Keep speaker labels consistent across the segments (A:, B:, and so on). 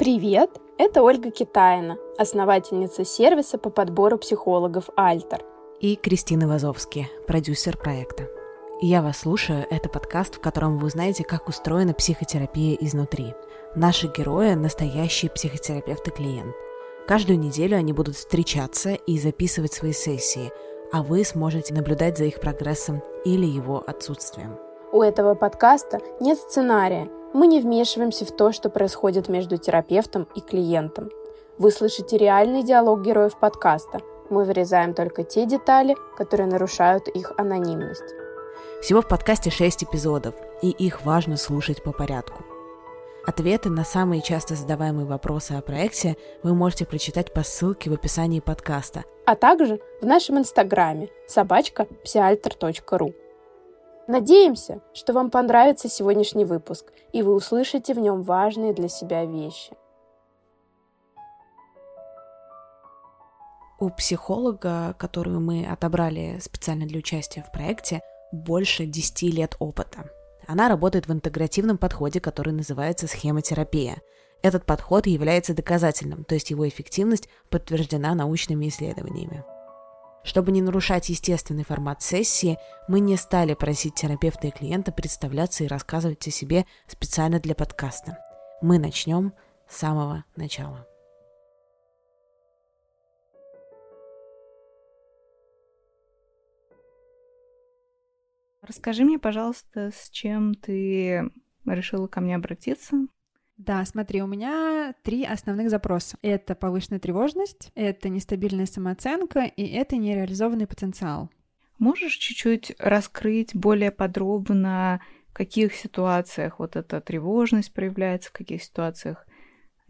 A: Привет! Это Ольга Китаина, основательница сервиса по подбору психологов «Альтер».
B: И Кристина Вазовски, продюсер проекта. Я вас слушаю. Это подкаст, в котором вы узнаете, как устроена психотерапия изнутри. Наши герои – настоящие психотерапевт и клиент. Каждую неделю они будут встречаться и записывать свои сессии, а вы сможете наблюдать за их прогрессом или его отсутствием.
A: У этого подкаста нет сценария – мы не вмешиваемся в то, что происходит между терапевтом и клиентом. Вы слышите реальный диалог героев подкаста. Мы вырезаем только те детали, которые нарушают их анонимность.
B: Всего в подкасте 6 эпизодов, и их важно слушать по порядку. Ответы на самые часто задаваемые вопросы о проекте вы можете прочитать по ссылке в описании подкаста,
A: а также в нашем инстаграме собачка псиальтер.ру. Надеемся, что вам понравится сегодняшний выпуск, и вы услышите в нем важные для себя вещи.
B: У психолога, которую мы отобрали специально для участия в проекте, больше 10 лет опыта. Она работает в интегративном подходе, который называется схемотерапия. Этот подход является доказательным, то есть его эффективность подтверждена научными исследованиями. Чтобы не нарушать естественный формат сессии, мы не стали просить терапевта и клиента представляться и рассказывать о себе специально для подкаста. Мы начнем с самого начала.
C: Расскажи мне, пожалуйста, с чем ты решила ко мне обратиться?
D: Да, смотри, у меня три основных запроса. Это повышенная тревожность, это нестабильная самооценка и это нереализованный потенциал.
C: Можешь чуть-чуть раскрыть более подробно, в каких ситуациях вот эта тревожность проявляется, в каких ситуациях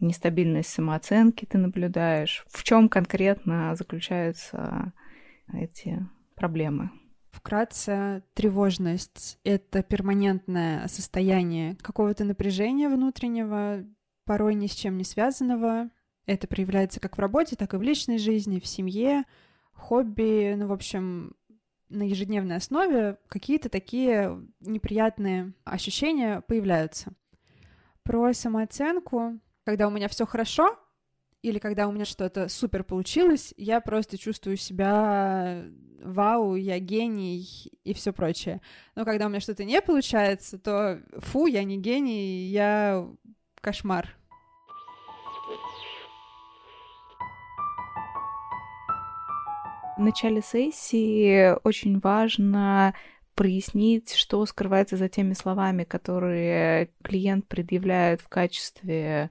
C: нестабильность самооценки ты наблюдаешь? В чем конкретно заключаются эти проблемы?
D: Вкратце, тревожность — это перманентное состояние какого-то напряжения внутреннего, порой ни с чем не связанного. Это проявляется как в работе, так и в личной жизни, в семье, хобби, ну, в общем, на ежедневной основе какие-то такие неприятные ощущения появляются. Про самооценку, когда у меня все хорошо, или когда у меня что-то супер получилось, я просто чувствую себя вау, я гений и все прочее. Но когда у меня что-то не получается, то фу, я не гений, я кошмар.
C: В начале сессии очень важно прояснить, что скрывается за теми словами, которые клиент предъявляет в качестве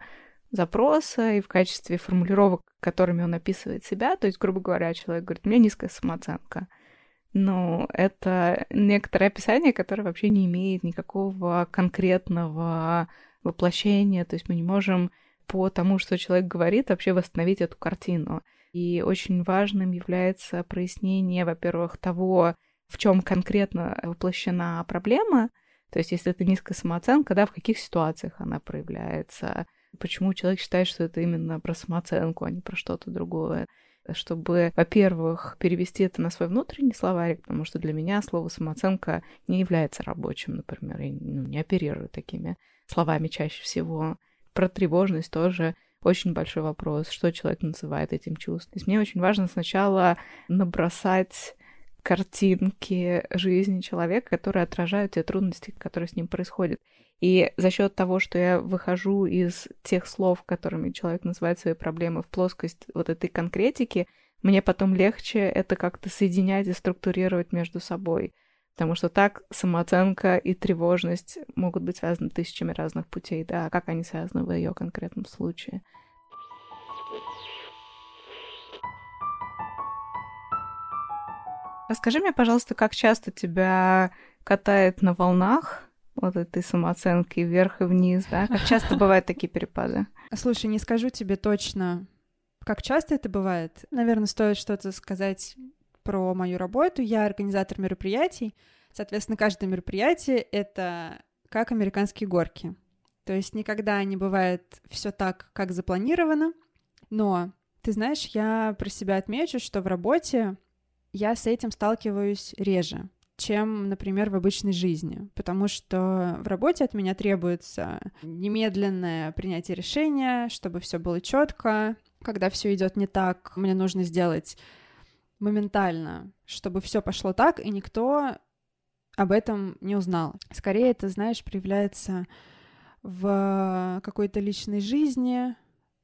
C: запроса и в качестве формулировок, которыми он описывает себя. То есть, грубо говоря, человек говорит, у меня низкая самооценка. Но это некоторое описание, которое вообще не имеет никакого конкретного воплощения. То есть мы не можем по тому, что человек говорит, вообще восстановить эту картину. И очень важным является прояснение, во-первых, того, в чем конкретно воплощена проблема. То есть, если это низкая самооценка, да, в каких ситуациях она проявляется, Почему человек считает, что это именно про самооценку, а не про что-то другое? чтобы, во-первых, перевести это на свой внутренний словарик, потому что для меня слово самооценка не является рабочим, например, я ну, не оперирую такими словами чаще всего. Про тревожность тоже очень большой вопрос, что человек называет этим чувством. То есть мне очень важно сначала набросать картинки жизни человека, которые отражают те трудности, которые с ним происходят. И за счет того, что я выхожу из тех слов, которыми человек называет свои проблемы, в плоскость вот этой конкретики, мне потом легче это как-то соединять и структурировать между собой. Потому что так самооценка и тревожность могут быть связаны тысячами разных путей, да, а как они связаны в ее конкретном случае. Расскажи мне, пожалуйста, как часто тебя катает на волнах вот этой самооценки вверх и вниз, да? Как часто бывают такие перепады?
D: Слушай, не скажу тебе точно, как часто это бывает. Наверное, стоит что-то сказать про мою работу. Я организатор мероприятий. Соответственно, каждое мероприятие — это как американские горки. То есть никогда не бывает все так, как запланировано. Но, ты знаешь, я про себя отмечу, что в работе я с этим сталкиваюсь реже чем, например, в обычной жизни, потому что в работе от меня требуется немедленное принятие решения, чтобы все было четко. Когда все идет не так, мне нужно сделать моментально, чтобы все пошло так, и никто об этом не узнал. Скорее, это, знаешь, проявляется в какой-то личной жизни,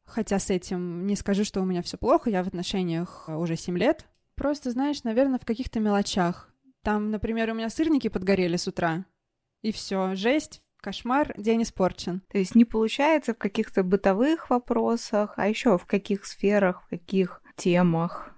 D: хотя с этим не скажу, что у меня все плохо, я в отношениях уже 7 лет. Просто, знаешь, наверное, в каких-то мелочах. Там, например, у меня сырники подгорели с утра, и все, жесть, кошмар, день испорчен.
C: То есть не получается в каких-то бытовых вопросах, а еще в каких сферах, в каких темах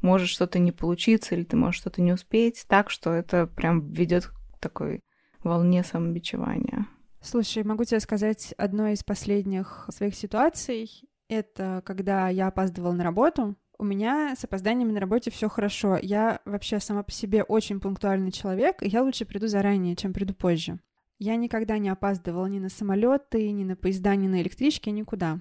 C: может что-то не получиться, или ты можешь что-то не успеть, так что это прям ведет к такой волне самобичевания.
D: Слушай, могу тебе сказать одно из последних своих ситуаций. Это когда я опаздывала на работу. У меня с опозданиями на работе все хорошо. Я вообще сама по себе очень пунктуальный человек, и я лучше приду заранее, чем приду позже. Я никогда не опаздывала ни на самолеты, ни на поезда, ни на электрички, никуда.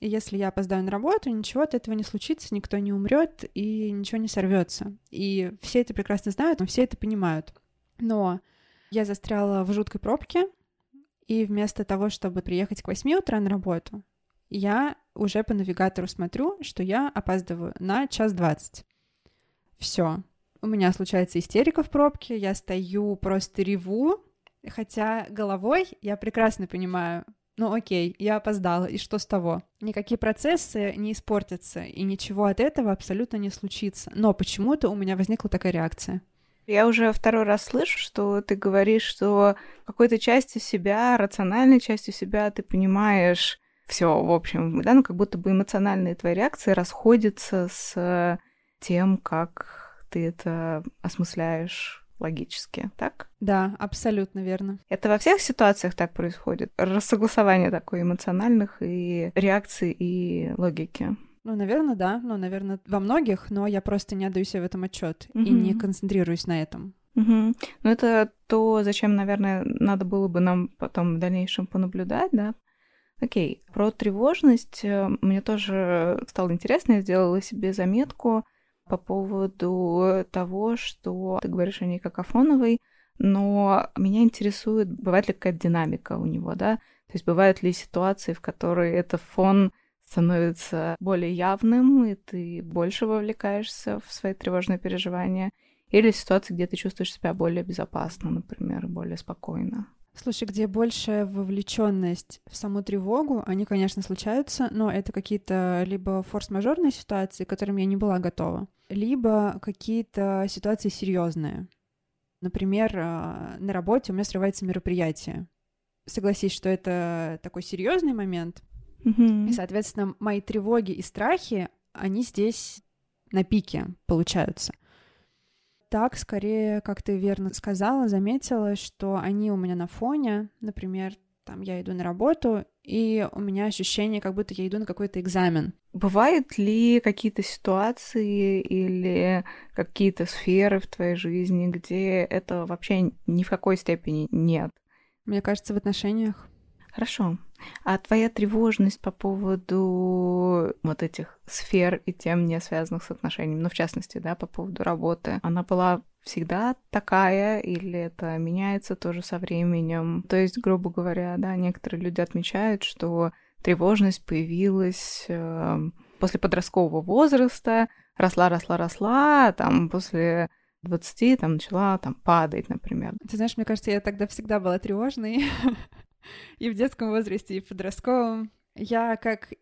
D: И если я опоздаю на работу, ничего от этого не случится, никто не умрет и ничего не сорвется. И все это прекрасно знают, но все это понимают. Но я застряла в жуткой пробке, и вместо того, чтобы приехать к 8 утра на работу, я уже по навигатору смотрю, что я опаздываю на час двадцать. Все. У меня случается истерика в пробке, я стою, просто реву, хотя головой я прекрасно понимаю, ну окей, я опоздала, и что с того? Никакие процессы не испортятся, и ничего от этого абсолютно не случится. Но почему-то у меня возникла такая реакция.
C: Я уже второй раз слышу, что ты говоришь, что какой-то частью себя, рациональной частью себя ты понимаешь все, в общем, да, ну как будто бы эмоциональные твои реакции расходятся с тем, как ты это осмысляешь логически, так?
D: Да, абсолютно верно.
C: Это во всех ситуациях так происходит? Рассогласование такое эмоциональных и реакций и логики?
D: Ну, наверное, да. Ну, наверное, во многих, но я просто не отдаю себе в этом отчет угу. и не концентрируюсь на этом.
C: Угу. Ну, это то, зачем, наверное, надо было бы нам потом в дальнейшем понаблюдать, да? Окей, про тревожность э, мне тоже стало интересно, я сделала себе заметку по поводу того, что ты говоришь о ней как о фоновой, но меня интересует, бывает ли какая-то динамика у него, да? То есть бывают ли ситуации, в которые этот фон становится более явным, и ты больше вовлекаешься в свои тревожные переживания, или ситуации, где ты чувствуешь себя более безопасно, например, более спокойно.
D: Слушай, где больше вовлеченность в саму тревогу, они, конечно, случаются, но это какие-то либо форс-мажорные ситуации, к которым я не была готова, либо какие-то ситуации серьезные. Например, а, на работе у меня срывается мероприятие. Согласись, что это такой серьезный момент. Mm-hmm. И, соответственно, мои тревоги и страхи, они здесь на пике получаются так скорее, как ты верно сказала, заметила, что они у меня на фоне, например, там я иду на работу, и у меня ощущение, как будто я иду на какой-то экзамен.
C: Бывают ли какие-то ситуации или какие-то сферы в твоей жизни, где это вообще ни в какой степени нет?
D: Мне кажется, в отношениях.
C: Хорошо. А твоя тревожность по поводу вот этих сфер и тем, не связанных с отношениями, ну, в частности, да, по поводу работы, она была всегда такая или это меняется тоже со временем? То есть, грубо говоря, да, некоторые люди отмечают, что тревожность появилась э, после подросткового возраста, росла, росла, росла, а там после 20 там начала там падать, например.
D: Ты знаешь, мне кажется, я тогда всегда была тревожной. и в детском возрасте, и в подростковом. Я, как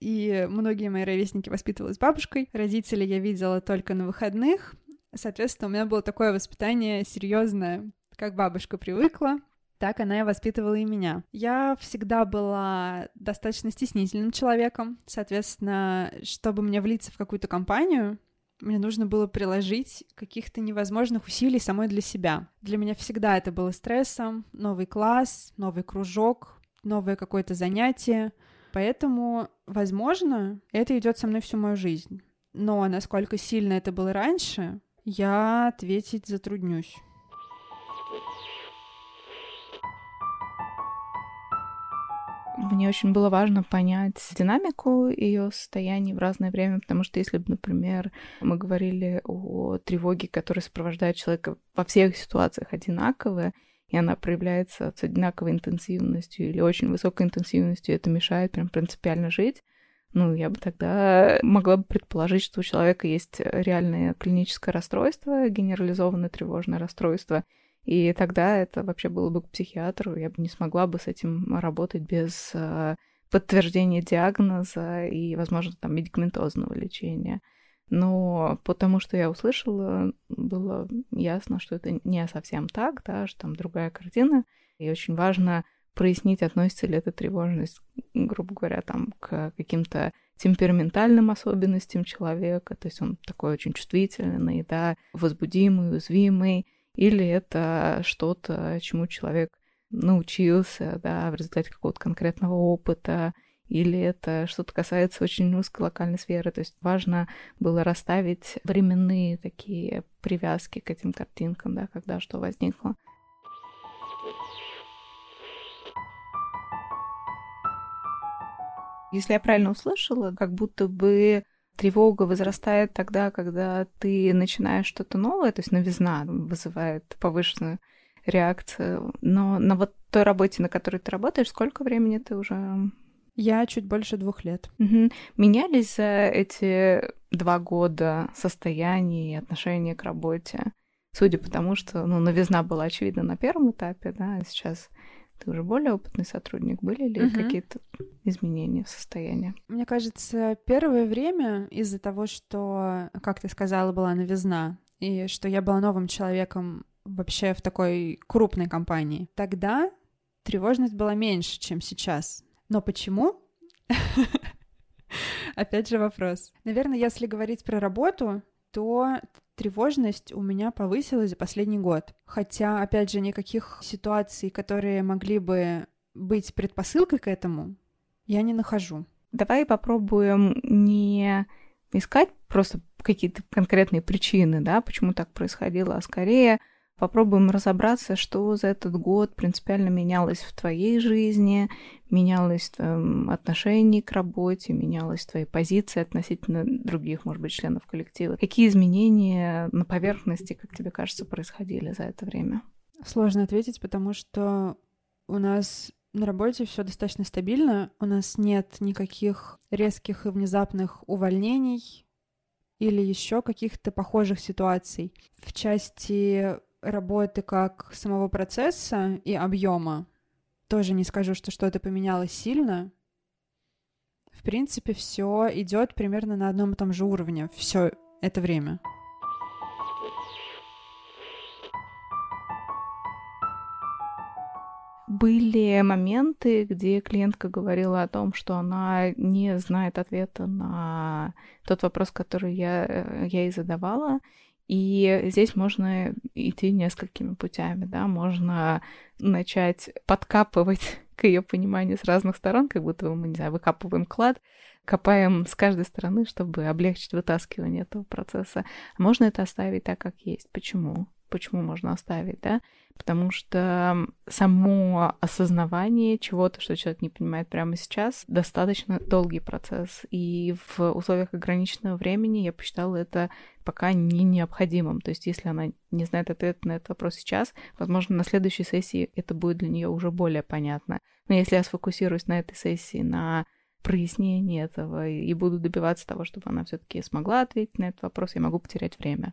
D: и многие мои ровесники, воспитывалась бабушкой. Родителей я видела только на выходных. Соответственно, у меня было такое воспитание серьезное, как бабушка привыкла. Так она и воспитывала и меня. Я всегда была достаточно стеснительным человеком. Соответственно, чтобы мне влиться в какую-то компанию, мне нужно было приложить каких-то невозможных усилий самой для себя. Для меня всегда это было стрессом. Новый класс, новый кружок, новое какое-то занятие. Поэтому, возможно, это идет со мной всю мою жизнь. Но насколько сильно это было раньше, я ответить затруднюсь.
C: Мне очень было важно понять динамику ее состояний в разное время, потому что если бы, например, мы говорили о тревоге, которая сопровождает человека во всех ситуациях одинаково, и она проявляется с одинаковой интенсивностью или очень высокой интенсивностью, и это мешает прям принципиально жить, ну, я бы тогда могла бы предположить, что у человека есть реальное клиническое расстройство, генерализованное тревожное расстройство, и тогда это вообще было бы к психиатру, я бы не смогла бы с этим работать без э, подтверждения диагноза и, возможно, там медикаментозного лечения. Но потому что я услышала, было ясно, что это не совсем так, да, что там другая картина. И очень важно прояснить, относится ли эта тревожность, грубо говоря, там, к каким-то темпераментальным особенностям человека, то есть он такой очень чувствительный, да, возбудимый, уязвимый, или это что-то, чему человек научился, да, в результате какого-то конкретного опыта, или это что-то касается очень узкой локальной сферы. То есть важно было расставить временные такие привязки к этим картинкам, да, когда что возникло. Если я правильно услышала, как будто бы тревога возрастает тогда, когда ты начинаешь что-то новое, то есть новизна вызывает повышенную реакцию. Но на вот той работе, на которой ты работаешь, сколько времени ты уже?
D: Я чуть больше двух лет.
C: Угу. Менялись за эти два года состояние и отношение к работе? Судя по тому, что ну, новизна была очевидна на первом этапе, да, а сейчас ты уже более опытный сотрудник, были ли угу. какие-то изменения в состоянии?
D: Мне кажется, первое время из-за того, что, как ты сказала, была новизна, и что я была новым человеком вообще в такой крупной компании, тогда тревожность была меньше, чем сейчас. Но почему? Опять же вопрос. Наверное, если говорить про работу, то тревожность у меня повысилась за последний год. Хотя, опять же, никаких ситуаций, которые могли бы быть предпосылкой к этому, я не нахожу.
C: Давай попробуем не искать просто какие-то конкретные причины, да, почему так происходило, а скорее Попробуем разобраться, что за этот год принципиально менялось в твоей жизни, менялось в твоем отношении к работе, менялось в твоей позиции относительно других, может быть, членов коллектива. Какие изменения на поверхности, как тебе кажется, происходили за это время?
D: Сложно ответить, потому что у нас на работе все достаточно стабильно, у нас нет никаких резких и внезапных увольнений или еще каких-то похожих ситуаций. В части работы как самого процесса и объема тоже не скажу, что что-то поменялось сильно. В принципе, все идет примерно на одном и том же уровне все это время.
C: Были моменты, где клиентка говорила о том, что она не знает ответа на тот вопрос, который я, э, я ей задавала, и здесь можно идти несколькими путями, да, можно начать подкапывать к ее пониманию с разных сторон, как будто мы, не знаю, выкапываем клад, копаем с каждой стороны, чтобы облегчить вытаскивание этого процесса. Можно это оставить так, как есть. Почему? Почему можно оставить, да? потому что само осознавание чего-то, что человек не понимает прямо сейчас, достаточно долгий процесс. И в условиях ограниченного времени я посчитала это пока не необходимым. То есть если она не знает ответ на этот вопрос сейчас, возможно, на следующей сессии это будет для нее уже более понятно. Но если я сфокусируюсь на этой сессии, на прояснении этого и буду добиваться того, чтобы она все-таки смогла ответить на этот вопрос, я могу потерять время.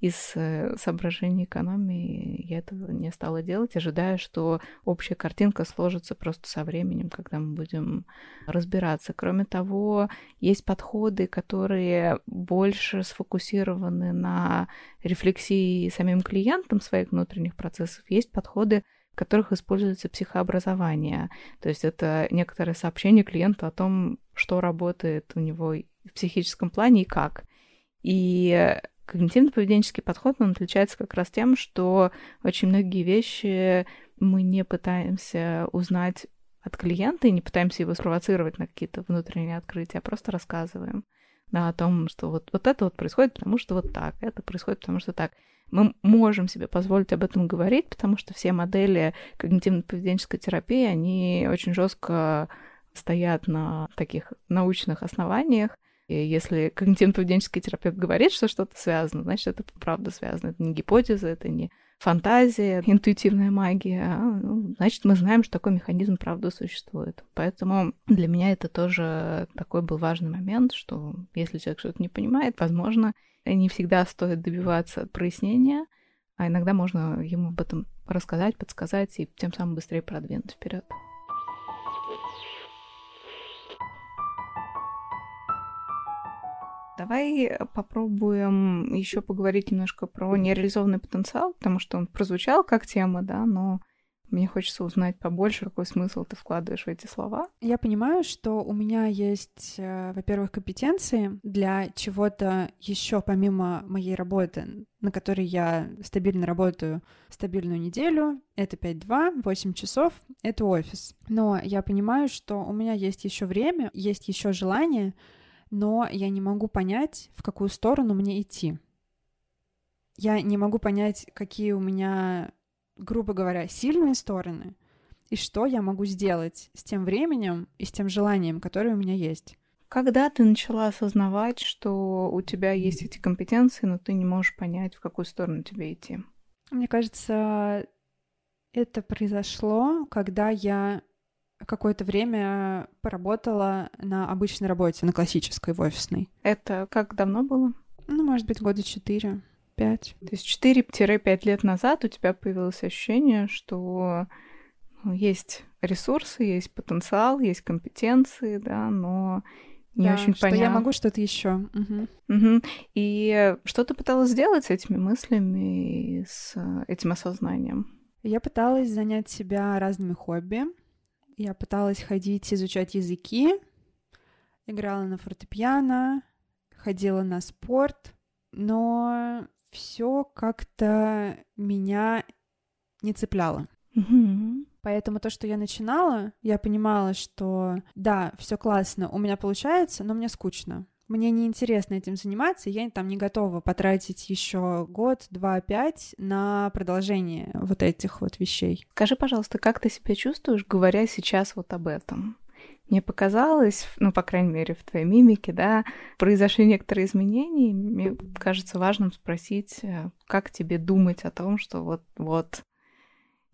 C: Из э, соображений экономии я этого не стала делать, ожидая, что общая картинка сложится просто со временем, когда мы будем разбираться. Кроме того, есть подходы, которые больше сфокусированы на рефлексии самим клиентом своих внутренних процессов. Есть подходы, в которых используется психообразование. То есть это некоторое сообщение клиенту о том, что работает у него в психическом плане и как. И Когнитивно-поведенческий подход, он отличается как раз тем, что очень многие вещи мы не пытаемся узнать от клиента и не пытаемся его спровоцировать на какие-то внутренние открытия, а просто рассказываем да, о том, что вот, вот это вот происходит, потому что вот так, это происходит, потому что так. Мы можем себе позволить об этом говорить, потому что все модели когнитивно-поведенческой терапии, они очень жестко стоят на таких научных основаниях, и если когнитивно-поведенческий терапевт говорит, что что-то связано, значит, это правда связано. Это не гипотеза, это не фантазия, интуитивная магия. А, ну, значит, мы знаем, что такой механизм правда существует. Поэтому для меня это тоже такой был важный момент, что если человек что-то не понимает, возможно, не всегда стоит добиваться прояснения, а иногда можно ему об этом рассказать, подсказать и тем самым быстрее продвинуть вперед. Давай попробуем еще поговорить немножко про нереализованный потенциал, потому что он прозвучал как тема, да, но мне хочется узнать побольше, какой смысл ты вкладываешь в эти слова.
D: Я понимаю, что у меня есть, э, во-первых, компетенции для чего-то еще помимо моей работы, на которой я стабильно работаю стабильную неделю. Это 5-2, 8 часов, это офис. Но я понимаю, что у меня есть еще время, есть еще желание но я не могу понять, в какую сторону мне идти. Я не могу понять, какие у меня, грубо говоря, сильные стороны, и что я могу сделать с тем временем и с тем желанием, которое у меня есть.
C: Когда ты начала осознавать, что у тебя есть эти компетенции, но ты не можешь понять, в какую сторону тебе идти?
D: Мне кажется, это произошло, когда я какое-то время поработала на обычной работе, на классической, в офисной.
C: Это как давно было?
D: Ну, может быть, года четыре, пять.
C: То есть четыре-пять лет назад у тебя появилось ощущение, что ну, есть ресурсы, есть потенциал, есть компетенции, да, но не
D: да,
C: очень
D: что
C: понятно.
D: я могу что-то еще. Угу.
C: Угу. И что ты пыталась сделать с этими мыслями и с этим осознанием?
D: Я пыталась занять себя разными хобби. Я пыталась ходить, изучать языки, играла на фортепиано, ходила на спорт, но все как-то меня не цепляло.
C: Mm-hmm.
D: Поэтому то, что я начинала, я понимала, что да, все классно, у меня получается, но мне скучно. Мне неинтересно этим заниматься, я там не готова потратить еще год, два, пять на продолжение вот этих вот вещей.
C: Скажи, пожалуйста, как ты себя чувствуешь, говоря сейчас вот об этом? Мне показалось, ну, по крайней мере, в твоей мимике, да, произошли некоторые изменения. Мне кажется важным спросить, э, как тебе думать о том, что вот, вот,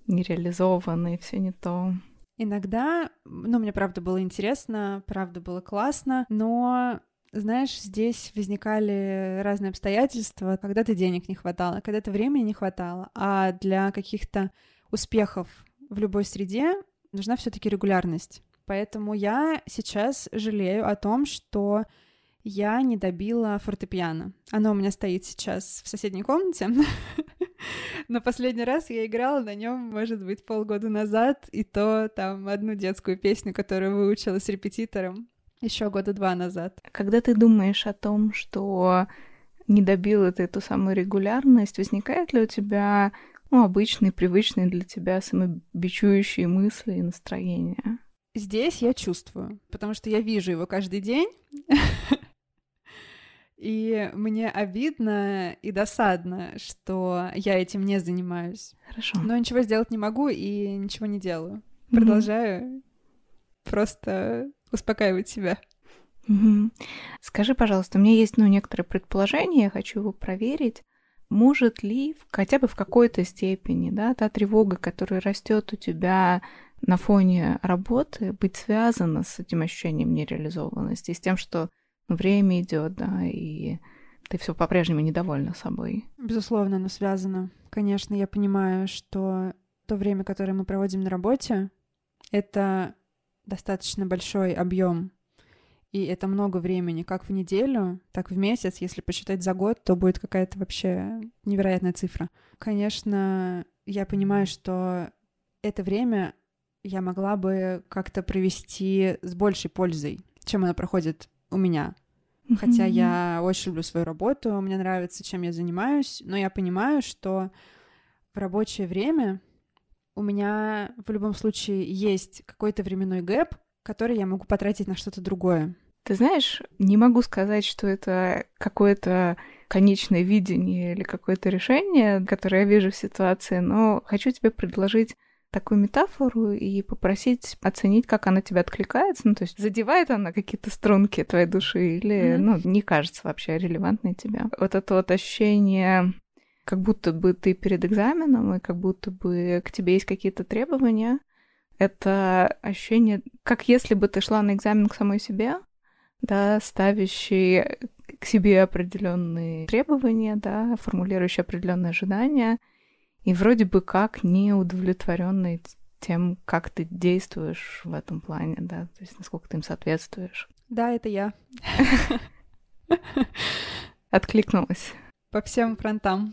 C: нереализовано и все не то.
D: Иногда, ну, мне правда было интересно, правда было классно, но знаешь, здесь возникали разные обстоятельства, когда-то денег не хватало, когда-то времени не хватало, а для каких-то успехов в любой среде нужна все-таки регулярность. Поэтому я сейчас жалею о том, что я не добила фортепиано. Оно у меня стоит сейчас в соседней комнате. Но последний раз я играла на нем, может быть, полгода назад, и то там одну детскую песню, которую выучила с репетитором еще года два назад.
C: Когда ты думаешь о том, что не добила ты эту самую регулярность, возникает ли у тебя ну, обычные, привычные для тебя самобичующие мысли и настроения?
D: Здесь я чувствую, потому что я вижу его каждый день, и мне обидно и досадно, что я этим не занимаюсь.
C: Хорошо.
D: Но ничего сделать не могу и ничего не делаю. Продолжаю просто успокаивать себя.
C: Угу. Скажи, пожалуйста, у меня есть ну, некоторые предположения, я хочу его проверить. Может ли хотя бы в какой-то степени да, та тревога, которая растет у тебя на фоне работы, быть связана с этим ощущением нереализованности, с тем, что ну, время идет, да, и ты все по-прежнему недовольна собой?
D: Безусловно, оно связано. Конечно, я понимаю, что то время, которое мы проводим на работе, это достаточно большой объем, и это много времени, как в неделю, так в месяц. Если посчитать за год, то будет какая-то вообще невероятная цифра. Конечно, я понимаю, что это время я могла бы как-то провести с большей пользой, чем оно проходит у меня. Хотя я очень люблю свою работу, мне нравится, чем я занимаюсь, но я понимаю, что в рабочее время у меня в любом случае есть какой-то временной гэп, который я могу потратить на что-то другое.
C: Ты знаешь, не могу сказать, что это какое-то конечное видение или какое-то решение, которое я вижу в ситуации, но хочу тебе предложить такую метафору и попросить оценить, как она тебе откликается. Ну, то есть задевает она какие-то струнки твоей души или, mm-hmm. ну, не кажется вообще релевантной тебе. Вот это вот ощущение, как будто бы ты перед экзаменом, и как будто бы к тебе есть какие-то требования. Это ощущение, как если бы ты шла на экзамен к самой себе, да, ставящий к себе определенные требования, да, формулирующий определенные ожидания — и вроде бы как не удовлетворенный тем, как ты действуешь в этом плане, да, то есть насколько ты им соответствуешь.
D: Да, это я.
C: Откликнулась.
D: По всем фронтам.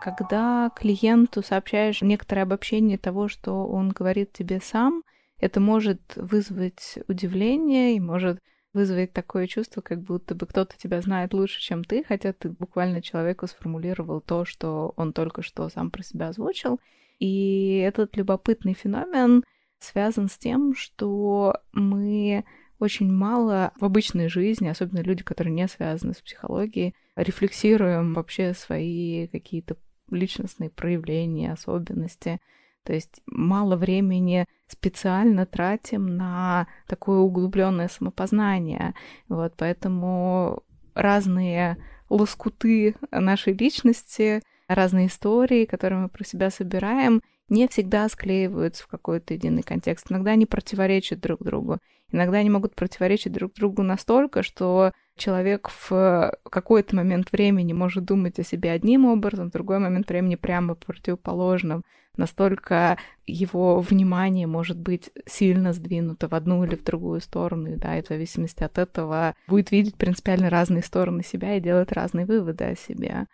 C: Когда клиенту сообщаешь некоторое обобщение того, что он говорит тебе сам, это может вызвать удивление и может вызвать такое чувство, как будто бы кто-то тебя знает лучше, чем ты, хотя ты буквально человеку сформулировал то, что он только что сам про себя озвучил. И этот любопытный феномен связан с тем, что мы очень мало в обычной жизни, особенно люди, которые не связаны с психологией, рефлексируем вообще свои какие-то личностные проявления, особенности. То есть мало времени специально тратим на такое углубленное самопознание. Вот, поэтому разные лоскуты нашей личности, разные истории, которые мы про себя собираем, не всегда склеиваются в какой-то единый контекст. Иногда они противоречат друг другу. Иногда они могут противоречить друг другу настолько, что человек в какой-то момент времени может думать о себе одним образом, в другой момент времени прямо противоположным. Настолько его внимание может быть сильно сдвинуто в одну или в другую сторону, да, и в зависимости от этого будет видеть принципиально разные стороны себя и делать разные выводы о себе.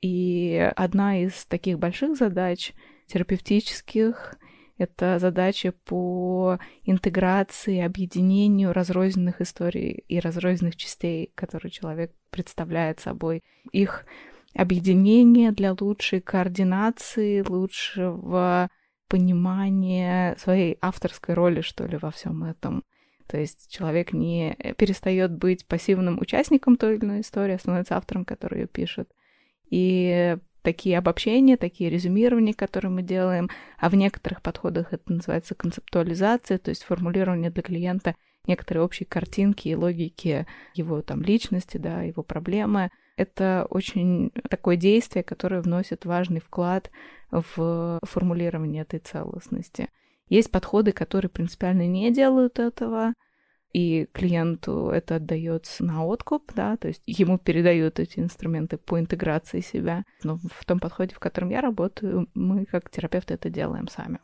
C: И одна из таких больших задач терапевтических это задача по интеграции, объединению разрозненных историй и разрозненных частей, которые человек представляет собой. Их объединение для лучшей координации, лучшего понимания своей авторской роли, что ли, во всем этом. То есть человек не перестает быть пассивным участником той или иной истории, а становится автором, который ее пишет. И такие обобщения, такие резюмирования, которые мы делаем, а в некоторых подходах это называется концептуализация, то есть формулирование для клиента некоторой общей картинки и логики его там личности, да, его проблемы. Это очень такое действие, которое вносит важный вклад в формулирование этой целостности. Есть подходы, которые принципиально не делают этого, и клиенту это отдается на откуп, да, то есть ему передают эти инструменты по интеграции себя. Но в том подходе, в котором я работаю, мы как терапевты это делаем сами.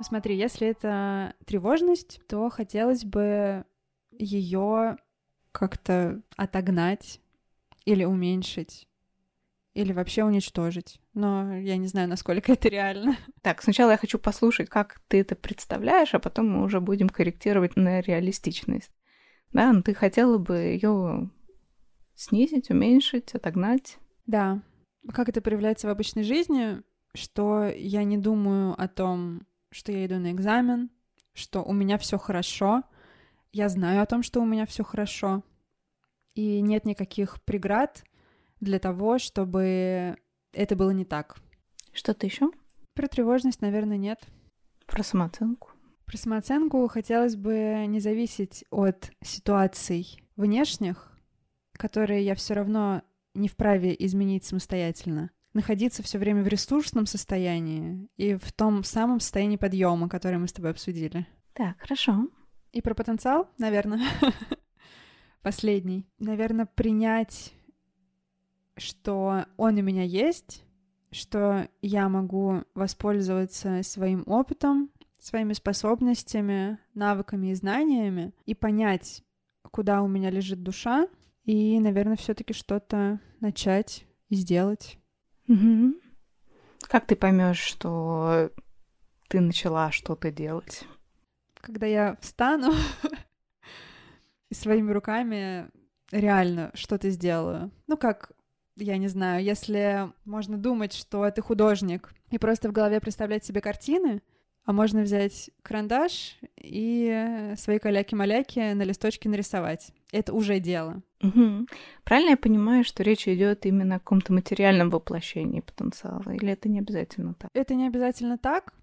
D: Смотри, если это тревожность, то хотелось бы ее как-то отогнать или уменьшить или вообще уничтожить. Но я не знаю, насколько это реально.
C: Так, сначала я хочу послушать, как ты это представляешь, а потом мы уже будем корректировать на реалистичность. Да, ну ты хотела бы ее снизить, уменьшить, отогнать?
D: Да. Как это проявляется в обычной жизни, что я не думаю о том, что я иду на экзамен, что у меня все хорошо, я знаю о том, что у меня все хорошо, и нет никаких преград, для того, чтобы это было не так.
C: Что-то еще?
D: Про тревожность, наверное, нет.
C: Про самооценку?
D: Про самооценку хотелось бы не зависеть от ситуаций внешних, которые я все равно не вправе изменить самостоятельно. находиться все время в ресурсном состоянии и в том самом состоянии подъема, которое мы с тобой обсудили.
C: Так, хорошо.
D: И про потенциал, наверное, последний. Наверное, принять, что он у меня есть, что я могу воспользоваться своим опытом, своими способностями, навыками и знаниями и понять, куда у меня лежит душа, и, наверное, все-таки что-то начать и сделать.
C: Угу. Как ты поймешь, что ты начала что-то делать?
D: Когда я встану и своими руками реально что-то сделаю. Ну, как, я не знаю, если можно думать, что ты художник, и просто в голове представлять себе картины, а можно взять карандаш и свои каляки-маляки на листочке нарисовать. Это уже дело.
C: Угу. Правильно я понимаю, что речь идет именно о каком-то материальном воплощении потенциала, или это не обязательно так?
D: Это не обязательно так.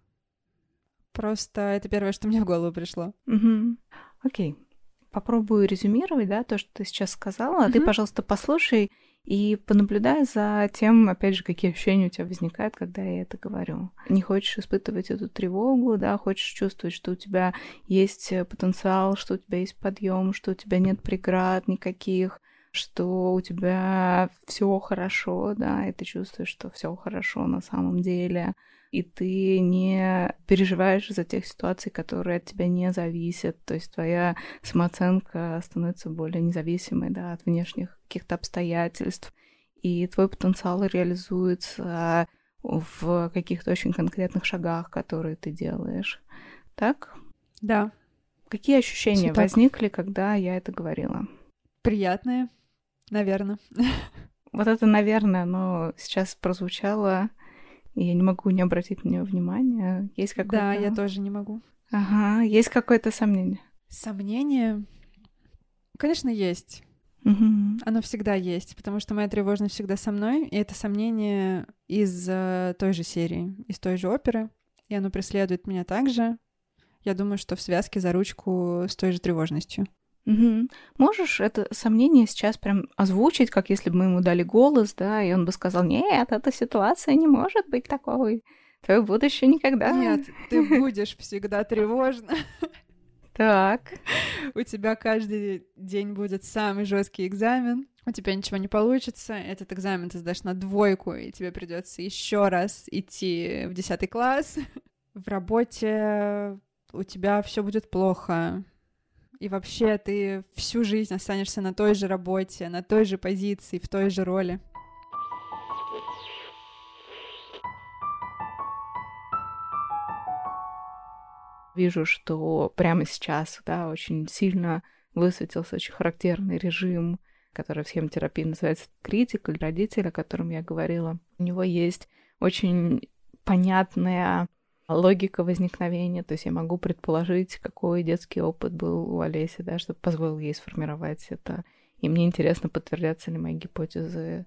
D: Просто это первое, что мне в голову пришло.
C: Угу. Окей. Попробую резюмировать, да, то, что ты сейчас сказала. Угу. Ты, пожалуйста, послушай и понаблюдай за тем, опять же, какие ощущения у тебя возникают, когда я это говорю. Не хочешь испытывать эту тревогу, да, хочешь чувствовать, что у тебя есть э, потенциал, что у тебя есть подъем, что у тебя нет преград никаких, что у тебя все хорошо, да, и ты чувствуешь, что все хорошо на самом деле, и ты не переживаешь за тех ситуаций, которые от тебя не зависят, то есть твоя самооценка становится более независимой, да, от внешних каких-то обстоятельств, и твой потенциал реализуется в каких-то очень конкретных шагах, которые ты делаешь. Так?
D: Да.
C: Какие ощущения возникли, когда я это говорила?
D: Приятные, наверное.
C: Вот это, наверное, но сейчас прозвучало, и я не могу не обратить на него внимания. Есть какое-то...
D: Да, я тоже не могу.
C: Ага, есть какое-то сомнение?
D: Сомнение? Конечно, есть.
C: Угу.
D: Оно всегда есть, потому что моя тревожность всегда со мной, и это сомнение из uh, той же серии, из той же оперы, и оно преследует меня также. Я думаю, что в связке за ручку с той же тревожностью.
C: Угу. Можешь это сомнение сейчас прям озвучить, как если бы мы ему дали голос, да, и он бы сказал, нет, эта ситуация не может быть такой. Твое будущее никогда.
D: Нет, ты будешь всегда тревожна.
C: Так.
D: У тебя каждый день будет самый жесткий экзамен. У тебя ничего не получится. Этот экзамен ты сдашь на двойку, и тебе придется еще раз идти в десятый класс. В работе у тебя все будет плохо. И вообще ты всю жизнь останешься на той же работе, на той же позиции, в той же роли.
C: Вижу, что прямо сейчас, да, очень сильно высветился очень характерный режим, который в схемотерапии называется критик или родитель, о котором я говорила. У него есть очень понятная логика возникновения, то есть я могу предположить, какой детский опыт был у Олеси, да, чтобы позволил ей сформировать это. И мне интересно, подтвердятся ли мои гипотезы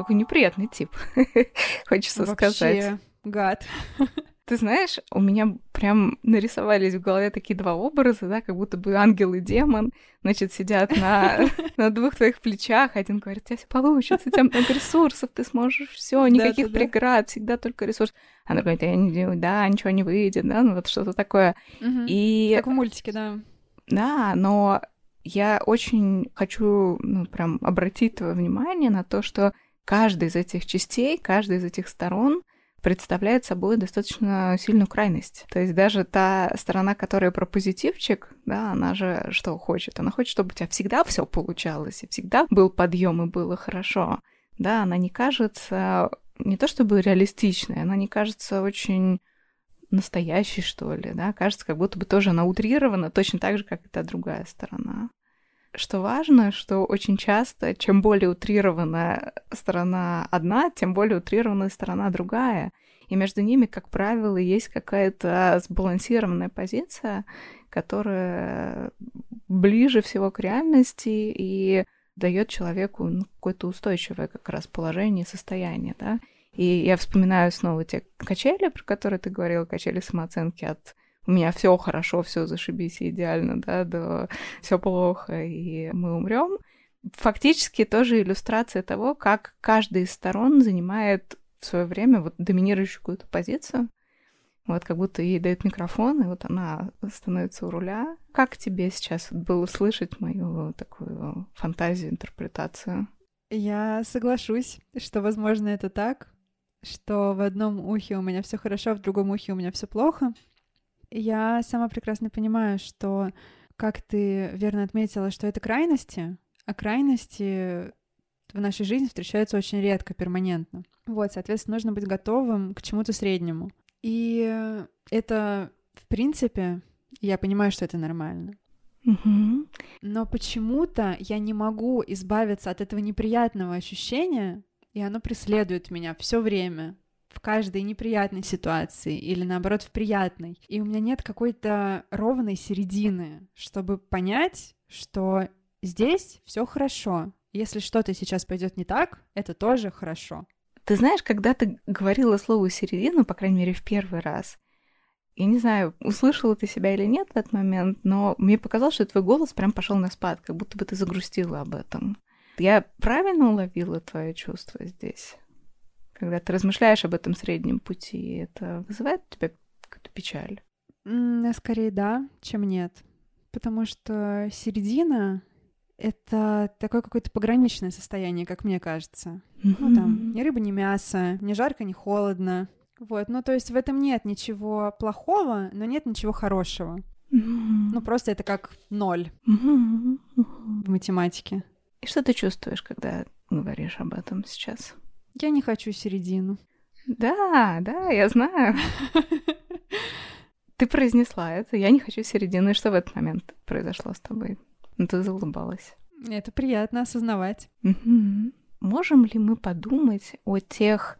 C: Какой неприятный тип, хочется
D: Вообще,
C: сказать.
D: гад.
C: Ты знаешь, у меня прям нарисовались в голове такие два образа, да, как будто бы ангел и демон, значит, сидят на, на двух твоих плечах. Один говорит, у тебя все получится, у тебя много ресурсов, ты сможешь все, никаких да, преград, да. всегда только ресурс. А другой говорит, я не, да, ничего не выйдет, да, ну вот что-то такое.
D: Угу. И... Как в мультике, да.
C: Да, но я очень хочу, ну, прям обратить твое внимание на то, что каждая из этих частей, каждая из этих сторон представляет собой достаточно сильную крайность. То есть даже та сторона, которая про позитивчик, да, она же что хочет? Она хочет, чтобы у тебя всегда все получалось, и всегда был подъем, и было хорошо. Да, она не кажется не то чтобы реалистичной, она не кажется очень настоящей, что ли, да, кажется, как будто бы тоже она утрирована, точно так же, как и та другая сторона. Что важно, что очень часто, чем более утрированная сторона одна, тем более утрированная сторона другая. И между ними, как правило, есть какая-то сбалансированная позиция, которая ближе всего к реальности и дает человеку ну, какое-то устойчивое как раз положение, состояние, да. И я вспоминаю снова те качели, про которые ты говорила, качели самооценки от у меня все хорошо, все зашибись идеально, да, до все плохо, и мы умрем. Фактически тоже иллюстрация того, как каждая из сторон занимает в свое время вот доминирующую какую-то позицию. Вот как будто ей дают микрофон, и вот она становится у руля. Как тебе сейчас было слышать мою такую фантазию, интерпретацию?
D: Я соглашусь, что, возможно, это так, что в одном ухе у меня все хорошо, в другом ухе у меня все плохо. Я сама прекрасно понимаю, что, как ты верно отметила, что это крайности, а крайности в нашей жизни встречаются очень редко, перманентно. Вот, соответственно, нужно быть готовым к чему-то среднему. И это, в принципе, я понимаю, что это нормально.
C: Угу.
D: Но почему-то я не могу избавиться от этого неприятного ощущения, и оно преследует меня все время в каждой неприятной ситуации или наоборот в приятной. И у меня нет какой-то ровной середины, чтобы понять, что здесь все хорошо. Если что-то сейчас пойдет не так, это тоже хорошо.
C: Ты знаешь, когда ты говорила слово середину, по крайней мере, в первый раз, я не знаю, услышала ты себя или нет в этот момент, но мне показалось, что твой голос прям пошел на спад, как будто бы ты загрустила об этом. Я правильно уловила твое чувство здесь? Когда ты размышляешь об этом среднем пути, это вызывает у тебя какую-то печаль?
D: Скорее да, чем нет. Потому что середина — это такое какое-то пограничное состояние, как мне кажется. Mm-hmm. Ну там, ни рыба, ни мясо, ни жарко, ни холодно. Вот, ну то есть в этом нет ничего плохого, но нет ничего хорошего. Mm-hmm. Ну просто это как ноль mm-hmm. в математике.
C: И что ты чувствуешь, когда говоришь об этом сейчас?
D: Я не хочу середину.
C: Да, да, я знаю. Ты произнесла это, я не хочу середину. И что в этот момент произошло с тобой? Ну, ты заулыбалась.
D: Это приятно осознавать.
C: Угу. Можем ли мы подумать о тех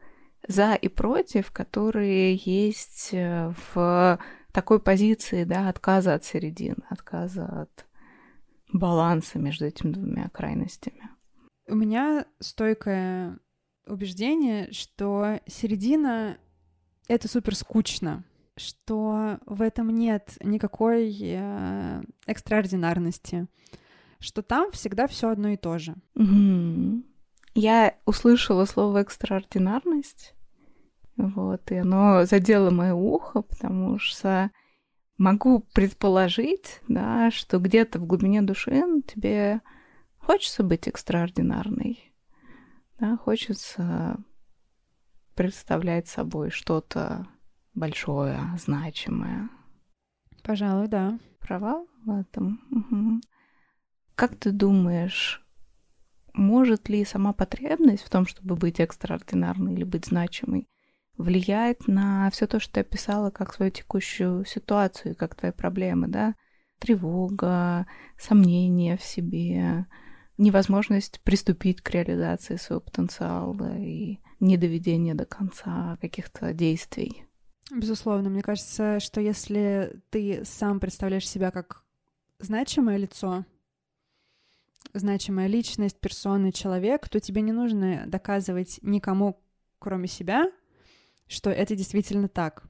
C: за и против, которые есть э, в такой позиции, да, отказа от середины, отказа от баланса между этими двумя крайностями?
D: У меня стойкое убеждение, что середина — это супер скучно, что в этом нет никакой э, экстраординарности, что там всегда все одно и то же.
C: Угу. Я услышала слово экстраординарность, вот, и оно задело мое ухо, потому что могу предположить, да, что где-то в глубине души тебе хочется быть экстраординарной, да, хочется представлять собой что-то большое, значимое.
D: Пожалуй, да.
C: Права в этом? Угу. Как ты думаешь, может ли сама потребность в том, чтобы быть экстраординарной или быть значимой, влиять на все то, что ты описала как свою текущую ситуацию, как твои проблемы, да? Тревога, сомнения в себе, невозможность приступить к реализации своего потенциала и недоведение до конца каких-то действий.
D: Безусловно, мне кажется, что если ты сам представляешь себя как значимое лицо, значимая личность, персона, человек, то тебе не нужно доказывать никому, кроме себя, что это действительно так.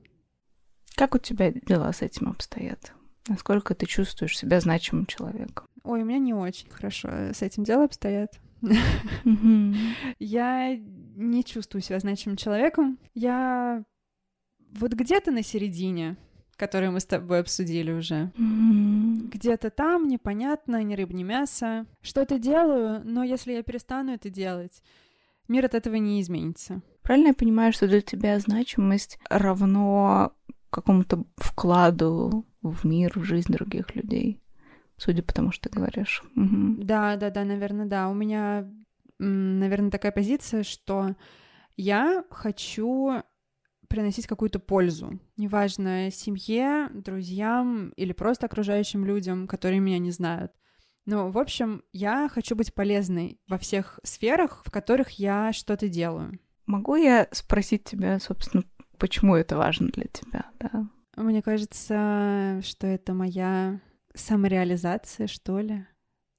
C: Как у тебя дела с этим обстоят? Насколько ты чувствуешь себя значимым человеком?
D: Ой, у меня не очень хорошо с этим дело обстоят. Я не чувствую себя значимым человеком. Я вот где-то на середине, которую мы с тобой обсудили уже. Где-то там непонятно, ни рыб, ни мясо. Что-то делаю, но если я перестану это делать, мир от этого не изменится.
C: Правильно я понимаю, что для тебя значимость равно какому-то вкладу в мир, в жизнь других людей? Судя по тому, что ты говоришь. Угу.
D: Да, да, да, наверное, да. У меня, наверное, такая позиция, что я хочу приносить какую-то пользу. Неважно, семье, друзьям или просто окружающим людям, которые меня не знают. Но, в общем, я хочу быть полезной во всех сферах, в которых я что-то делаю.
C: Могу я спросить тебя, собственно, почему это важно для тебя, да?
D: Мне кажется, что это моя самореализация, что ли.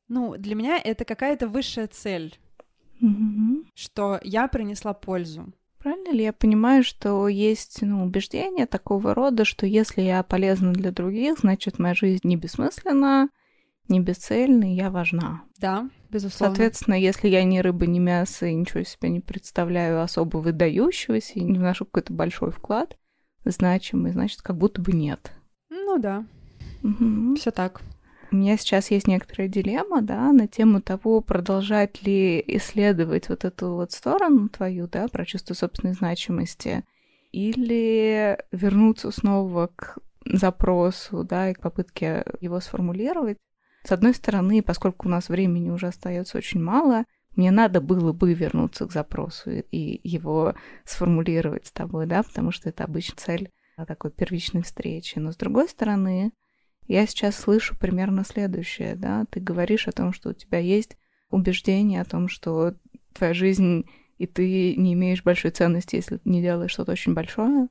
D: Ну, для меня это какая-то высшая цель,
C: mm-hmm.
D: что я принесла пользу.
C: Правильно ли я понимаю, что есть ну, убеждение такого рода, что если я полезна для других, значит, моя жизнь не бессмысленна, не бесцельна, и я важна?
D: Да, безусловно.
C: Соответственно, если я ни рыба, ни мясо, и ничего себе не представляю особо выдающегося, и не вношу какой-то большой вклад, значимый, значит, как будто бы нет.
D: Ну да,
C: Угу.
D: все так.
C: У меня сейчас есть некоторая дилемма, да, на тему того, продолжать ли исследовать вот эту вот сторону твою, да, про чувство собственной значимости, или вернуться снова к запросу, да, и к попытке его сформулировать. С одной стороны, поскольку у нас времени уже остается очень мало, мне надо было бы вернуться к запросу и его сформулировать с тобой, да, потому что это обычно цель такой первичной встречи. Но с другой стороны, я сейчас слышу примерно следующее, да, ты говоришь о том, что у тебя есть убеждение о том, что твоя жизнь и ты не имеешь большой ценности, если не делаешь что-то очень большое.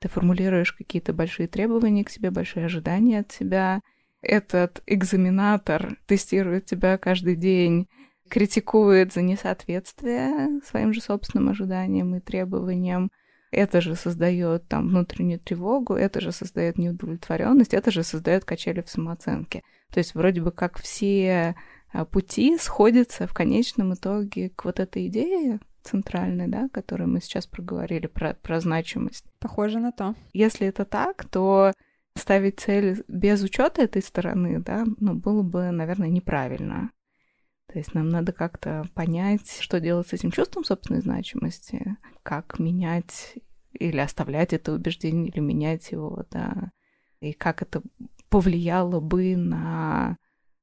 C: Ты формулируешь какие-то большие требования к себе, большие ожидания от себя. Этот экзаменатор тестирует тебя каждый день, критикует за несоответствие своим же собственным ожиданиям и требованиям, это же создает там внутреннюю тревогу, это же создает неудовлетворенность, это же создает качели в самооценке. То есть вроде бы как все а, пути сходятся в конечном итоге к вот этой идее центральной, да, которую мы сейчас проговорили про, про значимость.
D: Похоже на то.
C: Если это так, то ставить цель без учета этой стороны, да, ну, было бы, наверное, неправильно. То есть нам надо как-то понять, что делать с этим чувством собственной значимости, как менять или оставлять это убеждение, или менять его, да, и как это повлияло бы на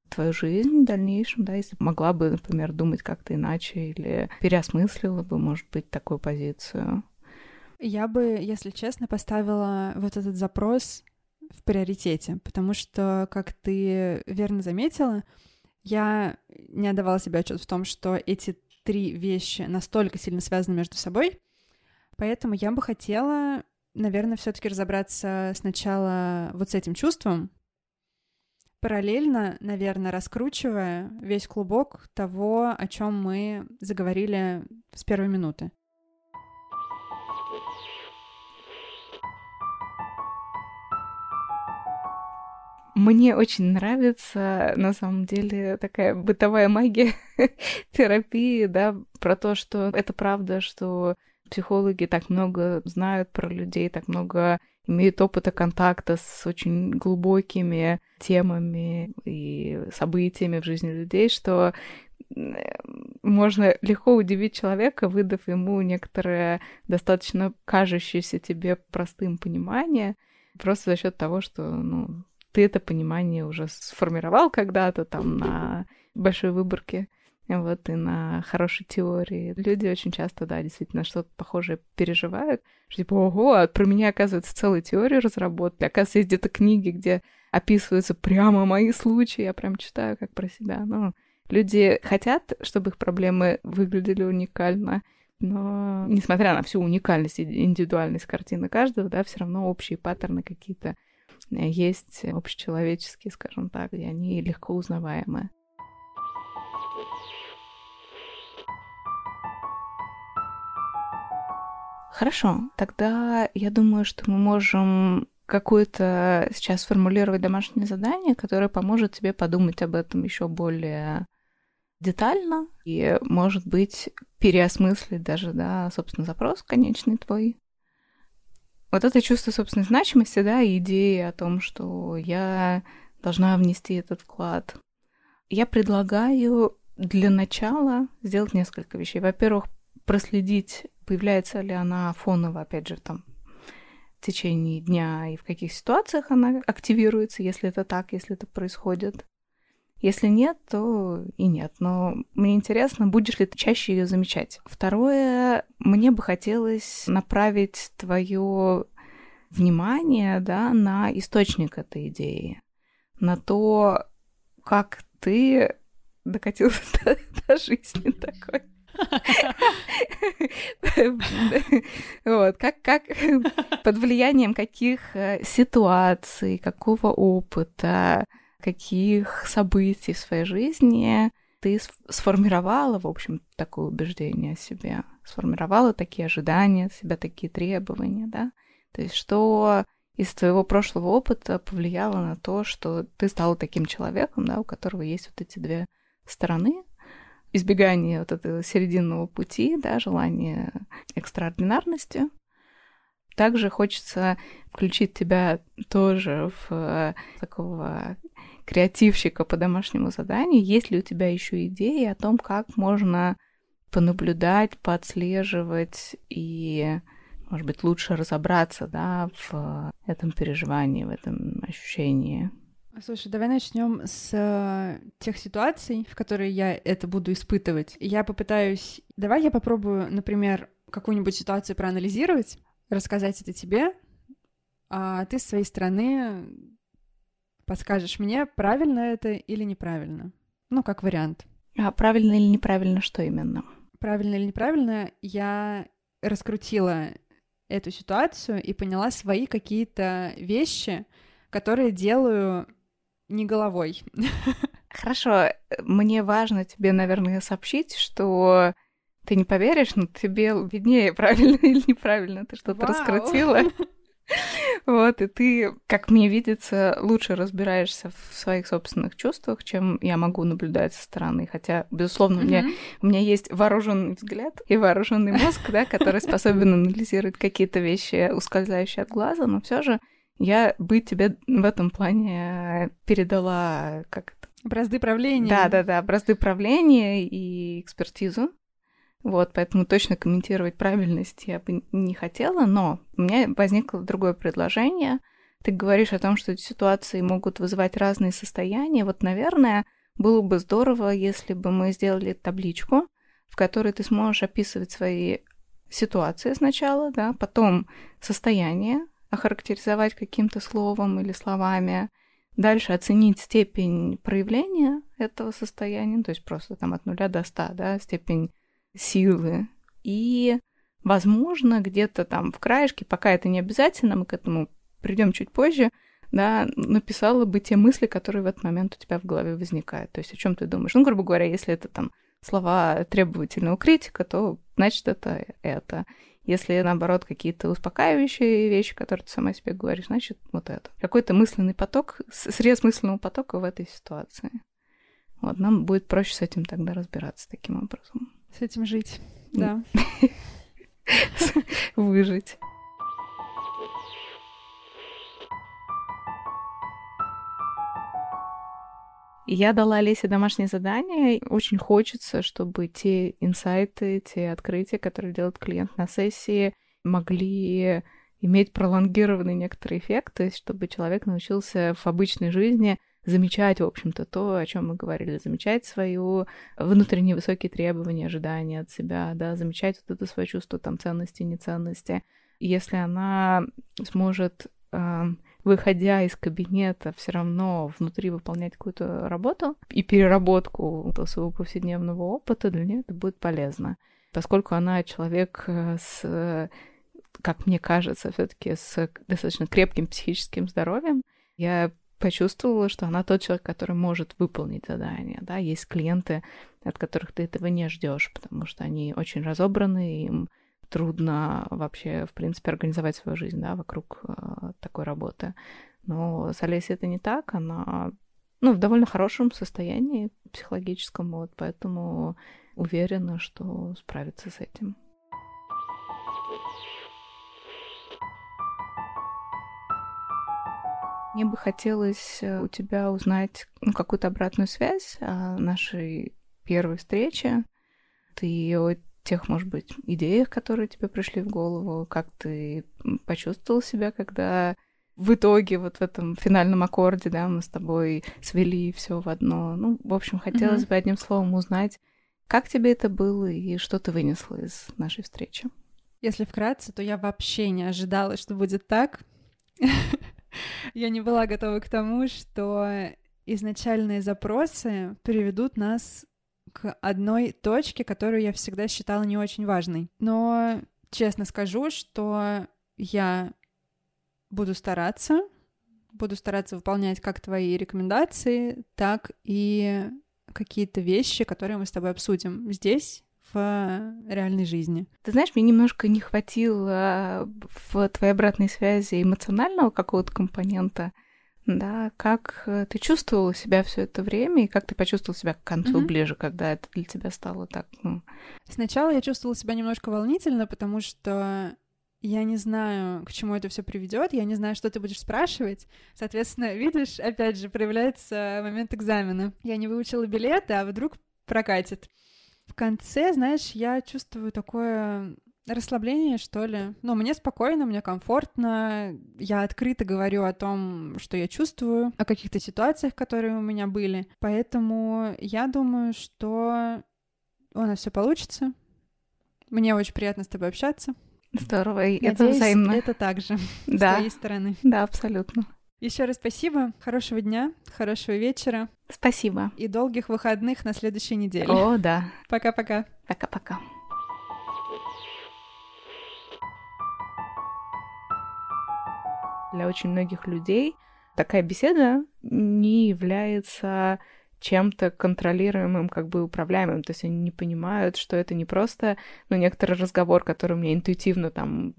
C: твою жизнь в дальнейшем, да, если могла бы, например, думать как-то иначе или переосмыслила бы, может быть, такую позицию.
D: Я бы, если честно, поставила вот этот запрос в приоритете, потому что, как ты верно заметила, я не отдавала себе отчет в том, что эти три вещи настолько сильно связаны между собой, поэтому я бы хотела, наверное, все-таки разобраться сначала вот с этим чувством, параллельно, наверное, раскручивая весь клубок того, о чем мы заговорили с первой минуты.
C: Мне очень нравится, на самом деле, такая бытовая магия терапии, да, про то, что это правда, что психологи так много знают про людей, так много имеют опыта контакта с очень глубокими темами и событиями в жизни людей, что можно легко удивить человека, выдав ему некоторое достаточно кажущееся тебе простым понимание, просто за счет того, что ну, ты это понимание уже сформировал когда-то там на большой выборке, вот, и на хорошей теории. Люди очень часто, да, действительно что-то похожее переживают, что типа, ого, а про меня, оказывается, целую теорию разработали, оказывается, есть где-то книги, где описываются прямо мои случаи, я прям читаю как про себя, ну, люди хотят, чтобы их проблемы выглядели уникально, но несмотря на всю уникальность и индивидуальность картины каждого, да, все равно общие паттерны какие-то есть общечеловеческие, скажем так, и они легко узнаваемы. Хорошо, тогда я думаю, что мы можем какое-то сейчас сформулировать домашнее задание, которое поможет тебе подумать об этом еще более детально и, может быть, переосмыслить даже, да, собственно, запрос конечный твой. Вот это чувство собственной значимости, да, и идея о том, что я должна внести этот вклад. Я предлагаю для начала сделать несколько вещей. Во-первых, проследить, появляется ли она фоново, опять же, там, в течение дня и в каких ситуациях она активируется, если это так, если это происходит. Если нет, то и нет. Но мне интересно, будешь ли ты чаще ее замечать. Второе, мне бы хотелось направить твое внимание да, на источник этой идеи, на то, как ты докатился до, до жизни такой. Вот, как, как под влиянием каких э, ситуаций, какого опыта, каких событий в своей жизни ты сформировала, в общем, такое убеждение о себе, сформировала такие ожидания от себя, такие требования, да? То есть что из твоего прошлого опыта повлияло на то, что ты стала таким человеком, да, у которого есть вот эти две стороны, избегание вот этого серединного пути, да, желание экстраординарности. Также хочется включить тебя тоже в э, такого креативщика по домашнему заданию. Есть ли у тебя еще идеи о том, как можно понаблюдать, поотслеживать и может быть, лучше разобраться, да, в этом переживании, в этом ощущении.
D: Слушай, давай начнем с э, тех ситуаций, в которые я это буду испытывать. Я попытаюсь... Давай я попробую, например, какую-нибудь ситуацию проанализировать, рассказать это тебе, а ты с своей стороны подскажешь мне, правильно это или неправильно. Ну, как вариант.
C: А правильно или неправильно, что именно?
D: Правильно или неправильно, я раскрутила эту ситуацию и поняла свои какие-то вещи, которые делаю не головой.
C: Хорошо, мне важно тебе, наверное, сообщить, что ты не поверишь, но тебе виднее, правильно или неправильно ты что-то раскрутила. Вот, и ты, как мне видится, лучше разбираешься в своих собственных чувствах, чем я могу наблюдать со стороны. Хотя, безусловно, mm-hmm. у, меня, у меня есть вооруженный взгляд и вооруженный мозг, да, который способен анализировать какие-то вещи, ускользающие от глаза, но все же я бы тебе в этом плане передала как это?
D: Бразды правления.
C: Да, да, да, бразды правления и экспертизу. Вот, поэтому точно комментировать правильность я бы не хотела, но у меня возникло другое предложение. Ты говоришь о том, что эти ситуации могут вызывать разные состояния. Вот, наверное, было бы здорово, если бы мы сделали табличку, в которой ты сможешь описывать свои ситуации сначала, да, потом состояние, охарактеризовать каким-то словом или словами, дальше оценить степень проявления этого состояния, то есть просто там от нуля до ста, да, степень силы. И, возможно, где-то там в краешке, пока это не обязательно, мы к этому придем чуть позже, да, написала бы те мысли, которые в этот момент у тебя в голове возникают. То есть о чем ты думаешь. Ну, грубо говоря, если это там слова требовательного критика, то значит это это. Если, наоборот, какие-то успокаивающие вещи, которые ты сама себе говоришь, значит, вот это. Какой-то мысленный поток, срез мысленного потока в этой ситуации. Вот, нам будет проще с этим тогда разбираться таким образом.
D: С этим жить, да.
C: Выжить. Я дала Олесе домашнее задание. Очень хочется, чтобы те инсайты, те открытия, которые делает клиент на сессии, могли иметь пролонгированный некоторый эффект, то есть чтобы человек научился в обычной жизни замечать, в общем-то, то, о чем мы говорили, замечать свою внутренние высокие требования, ожидания от себя, да, замечать вот это свое чувство там ценности, неценности. Если она сможет э, выходя из кабинета, все равно внутри выполнять какую-то работу и переработку своего повседневного опыта, для нее это будет полезно. Поскольку она человек э, с, как мне кажется, все-таки с достаточно крепким психическим здоровьем, я почувствовала, что она тот человек, который может выполнить задание. Да? Есть клиенты, от которых ты этого не ждешь, потому что они очень разобраны, им трудно вообще, в принципе, организовать свою жизнь да, вокруг э, такой работы. Но с Олесей это не так, она ну, в довольно хорошем состоянии психологическом, вот, поэтому уверена, что справится с этим. Мне бы хотелось э, у тебя узнать ну, какую-то обратную связь о нашей первой встрече. Ты о тех, может быть, идеях, которые тебе пришли в голову, как ты почувствовал себя, когда в итоге вот в этом финальном аккорде, да, мы с тобой свели все в одно. Ну, в общем, хотелось mm-hmm. бы одним словом узнать, как тебе это было и что ты вынесла из нашей встречи.
D: Если вкратце, то я вообще не ожидала, что будет так. Я не была готова к тому, что изначальные запросы приведут нас к одной точке, которую я всегда считала не очень важной. Но честно скажу, что я буду стараться, буду стараться выполнять как твои рекомендации, так и какие-то вещи, которые мы с тобой обсудим здесь, в реальной жизни.
C: Ты знаешь, мне немножко не хватило в твоей обратной связи эмоционального какого-то компонента. Да, как э, ты чувствовала себя все это время, и как ты почувствовала себя к концу mm-hmm. ближе, когда это для тебя стало так? Ну...
D: Сначала я чувствовала себя немножко волнительно, потому что я не знаю, к чему это все приведет, я не знаю, что ты будешь спрашивать. Соответственно, видишь, опять же, проявляется момент экзамена. Я не выучила билеты, а вдруг прокатит. В конце, знаешь, я чувствую такое расслабление, что ли. Ну, мне спокойно, мне комфортно. Я открыто говорю о том, что я чувствую, о каких-то ситуациях, которые у меня были. Поэтому я думаю, что у нас все получится. Мне очень приятно с тобой общаться.
C: Здорово, и Надеюсь, это взаимно.
D: Это также
C: да.
D: с твоей стороны.
C: Да, абсолютно.
D: Еще раз спасибо, хорошего дня, хорошего вечера.
C: Спасибо.
D: И долгих выходных на следующей неделе.
C: О, да.
D: Пока-пока.
C: Пока-пока. Для очень многих людей такая беседа не является чем-то контролируемым, как бы управляемым. То есть они не понимают, что это не просто, ну, некоторый разговор, который у меня интуитивно там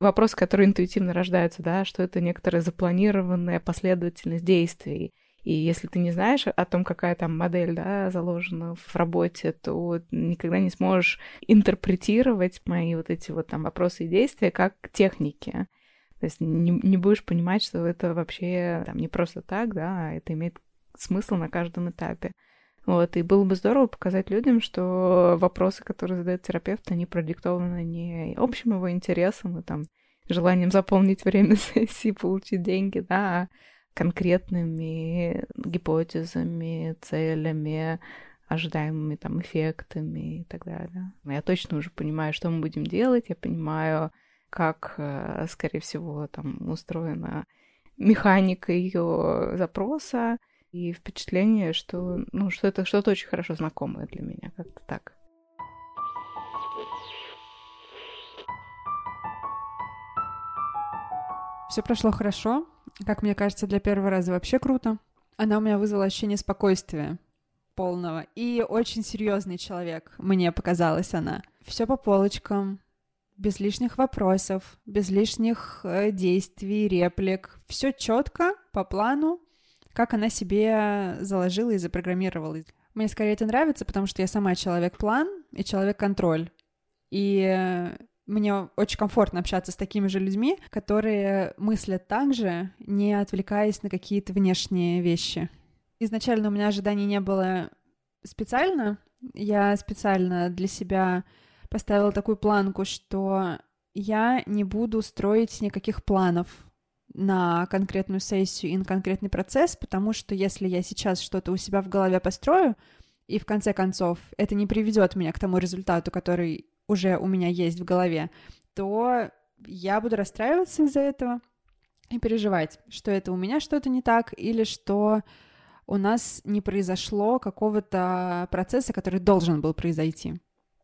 C: вопросы, которые интуитивно рождаются, да, что это некоторая запланированная последовательность действий. И если ты не знаешь о том, какая там модель да, заложена в работе, то никогда не сможешь интерпретировать мои вот эти вот там вопросы и действия как техники. То есть не, не будешь понимать, что это вообще там не просто так, да, а это имеет смысл на каждом этапе. Вот, и было бы здорово показать людям, что вопросы, которые задает терапевт, они продиктованы не общим его интересом и там желанием заполнить время сессии, получить деньги, да, а конкретными гипотезами, целями, ожидаемыми там эффектами и так далее. Я точно уже понимаю, что мы будем делать, я понимаю, как, э, скорее всего, там устроена механика ее запроса, и впечатление, что, ну, что это что-то очень хорошо знакомое для меня, как-то так.
D: Все прошло хорошо. Как мне кажется, для первого раза вообще круто. Она у меня вызвала ощущение спокойствия полного. И очень серьезный человек, мне показалась она. Все по полочкам, без лишних вопросов, без лишних э, действий, реплик. Все четко, по плану, как она себе заложила и запрограммировала. Мне скорее это нравится, потому что я сама человек-план и человек-контроль. И мне очень комфортно общаться с такими же людьми, которые мыслят так же, не отвлекаясь на какие-то внешние вещи. Изначально у меня ожиданий не было специально. Я специально для себя поставила такую планку, что я не буду строить никаких планов на конкретную сессию и на конкретный процесс, потому что если я сейчас что-то у себя в голове построю, и в конце концов это не приведет меня к тому результату, который уже у меня есть в голове, то я буду расстраиваться из-за этого и переживать, что это у меня что-то не так, или что у нас не произошло какого-то процесса, который должен был произойти.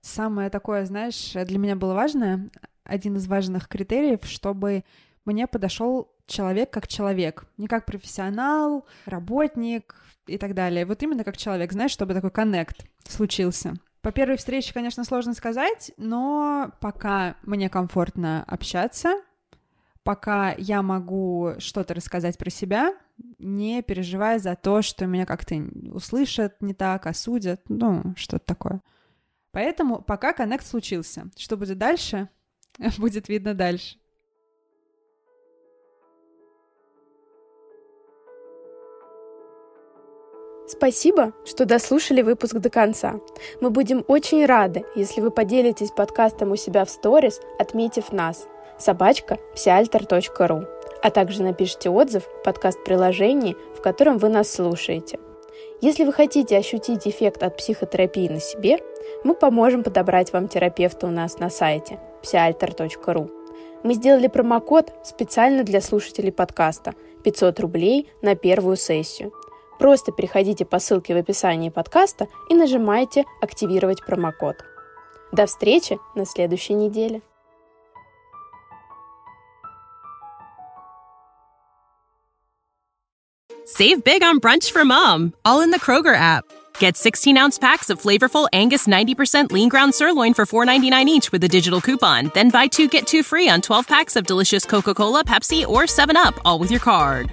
D: Самое такое, знаешь, для меня было важное, один из важных критериев, чтобы мне подошел человек как человек, не как профессионал, работник и так далее. Вот именно как человек, знаешь, чтобы такой коннект случился. По первой встрече, конечно, сложно сказать, но пока мне комфортно общаться, пока я могу что-то рассказать про себя, не переживая за то, что меня как-то услышат не так, осудят, ну, что-то такое. Поэтому пока коннект случился. Что будет дальше, будет видно дальше.
A: Спасибо, что дослушали выпуск до конца. Мы будем очень рады, если вы поделитесь подкастом у себя в сторис, отметив нас собачка псиальтер.ру, а также напишите отзыв в подкаст-приложении, в котором вы нас слушаете. Если вы хотите ощутить эффект от психотерапии на себе, мы поможем подобрать вам терапевта у нас на сайте psialter.ru. Мы сделали промокод специально для слушателей подкаста 500 рублей на первую сессию – Просто переходите по ссылке в описании подкаста и нажимайте «Активировать промокод». До встречи на следующей неделе.
E: Save big on brunch for mom, all in the Kroger app. Get 16 ounce packs of flavorful Angus 90% lean ground sirloin for $4.99 each with a digital coupon. Then buy two get two free on 12 packs of delicious Coca Cola, Pepsi, or 7UP, all with your card.